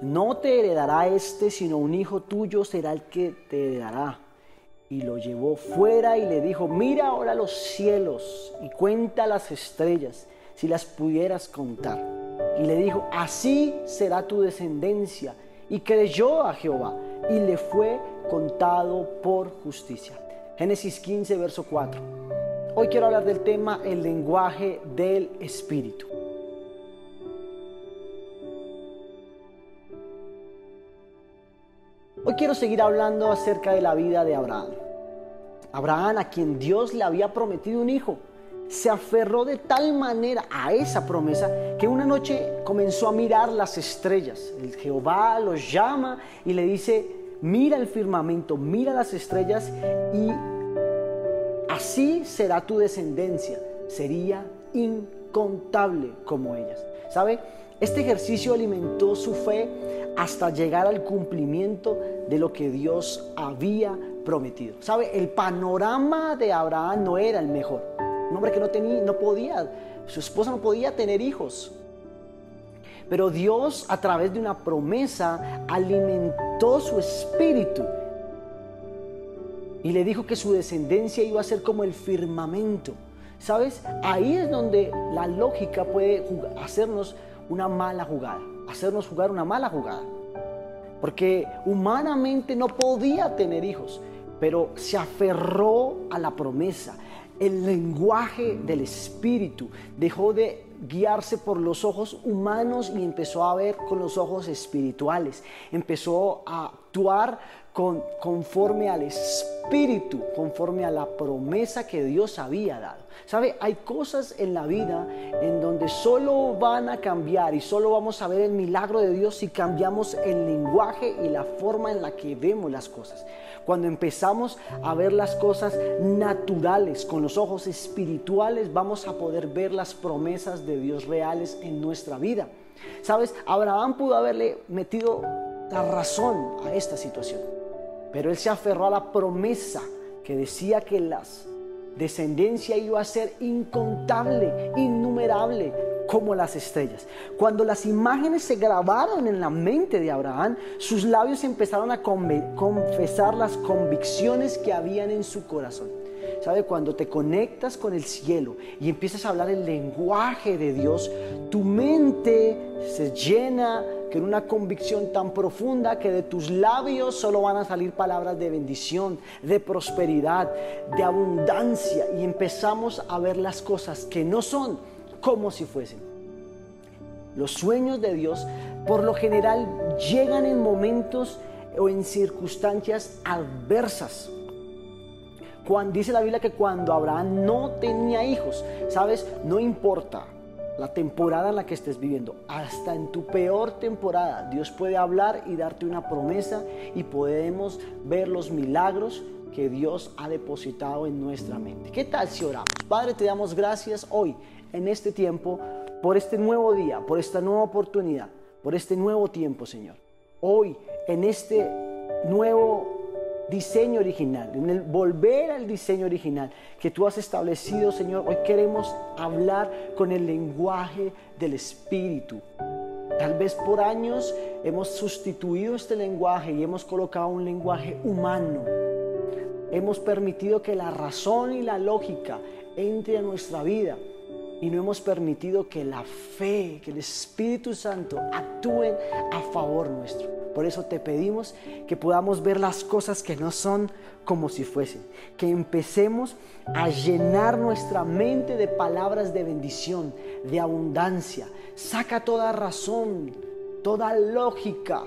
no te heredará este, sino un hijo tuyo será el que te heredará. Y lo llevó fuera y le dijo, mira ahora los cielos y cuenta las estrellas, si las pudieras contar. Y le dijo, así será tu descendencia. Y creyó a Jehová y le fue contado por justicia. Génesis 15, verso 4. Hoy quiero hablar del tema el lenguaje del Espíritu. Hoy quiero seguir hablando acerca de la vida de Abraham. Abraham, a quien Dios le había prometido un hijo, se aferró de tal manera a esa promesa que una noche comenzó a mirar las estrellas. El Jehová los llama y le dice, mira el firmamento, mira las estrellas y así será tu descendencia. Sería incontable como ellas. ¿Sabe? Este ejercicio alimentó su fe hasta llegar al cumplimiento de lo que Dios había prometido. ¿Sabe? El panorama de Abraham no era el mejor. Un hombre que no tenía, no podía, su esposa no podía tener hijos. Pero Dios a través de una promesa alimentó su espíritu y le dijo que su descendencia iba a ser como el firmamento. ¿Sabes? Ahí es donde la lógica puede hacernos una mala jugada, hacernos jugar una mala jugada. Porque humanamente no podía tener hijos, pero se aferró a la promesa. El lenguaje del espíritu dejó de guiarse por los ojos humanos y empezó a ver con los ojos espirituales. Empezó a actuar con, conforme al espíritu, conforme a la promesa que Dios había dado. ¿Sabe? Hay cosas en la vida en donde solo van a cambiar y solo vamos a ver el milagro de Dios si cambiamos el lenguaje y la forma en la que vemos las cosas. Cuando empezamos a ver las cosas naturales con los ojos espirituales, vamos a poder ver las promesas de Dios reales en nuestra vida. ¿Sabes? Abraham pudo haberle metido la razón a esta situación, pero él se aferró a la promesa que decía que las descendencia iba a ser incontable, innumerable, como las estrellas. Cuando las imágenes se grabaron en la mente de Abraham, sus labios empezaron a confesar las convicciones que habían en su corazón. ¿Sabe? Cuando te conectas con el cielo y empiezas a hablar el lenguaje de Dios, tu mente se llena con una convicción tan profunda que de tus labios solo van a salir palabras de bendición, de prosperidad, de abundancia y empezamos a ver las cosas que no son como si fuesen. Los sueños de Dios por lo general llegan en momentos o en circunstancias adversas. Cuando, dice la Biblia que cuando Abraham no tenía hijos, sabes, no importa la temporada en la que estés viviendo, hasta en tu peor temporada, Dios puede hablar y darte una promesa y podemos ver los milagros que Dios ha depositado en nuestra mente. ¿Qué tal si oramos? Padre, te damos gracias hoy, en este tiempo, por este nuevo día, por esta nueva oportunidad, por este nuevo tiempo, Señor. Hoy, en este nuevo diseño original, volver al diseño original que tú has establecido, Señor. Hoy queremos hablar con el lenguaje del Espíritu. Tal vez por años hemos sustituido este lenguaje y hemos colocado un lenguaje humano. Hemos permitido que la razón y la lógica entre a nuestra vida y no hemos permitido que la fe, que el Espíritu Santo actúen a favor nuestro. Por eso te pedimos que podamos ver las cosas que no son como si fuesen, que empecemos a llenar nuestra mente de palabras de bendición, de abundancia. Saca toda razón, toda lógica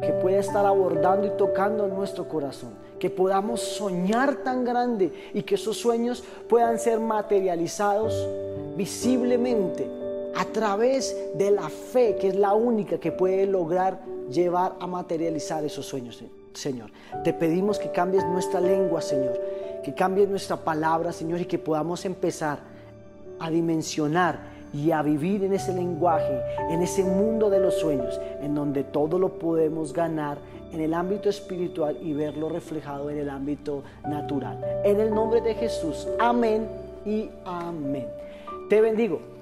que pueda estar abordando y tocando nuestro corazón. Que podamos soñar tan grande y que esos sueños puedan ser materializados visiblemente a través de la fe, que es la única que puede lograr llevar a materializar esos sueños, Señor. Te pedimos que cambies nuestra lengua, Señor, que cambies nuestra palabra, Señor, y que podamos empezar a dimensionar y a vivir en ese lenguaje, en ese mundo de los sueños, en donde todo lo podemos ganar en el ámbito espiritual y verlo reflejado en el ámbito natural. En el nombre de Jesús, amén y amén. Te bendigo.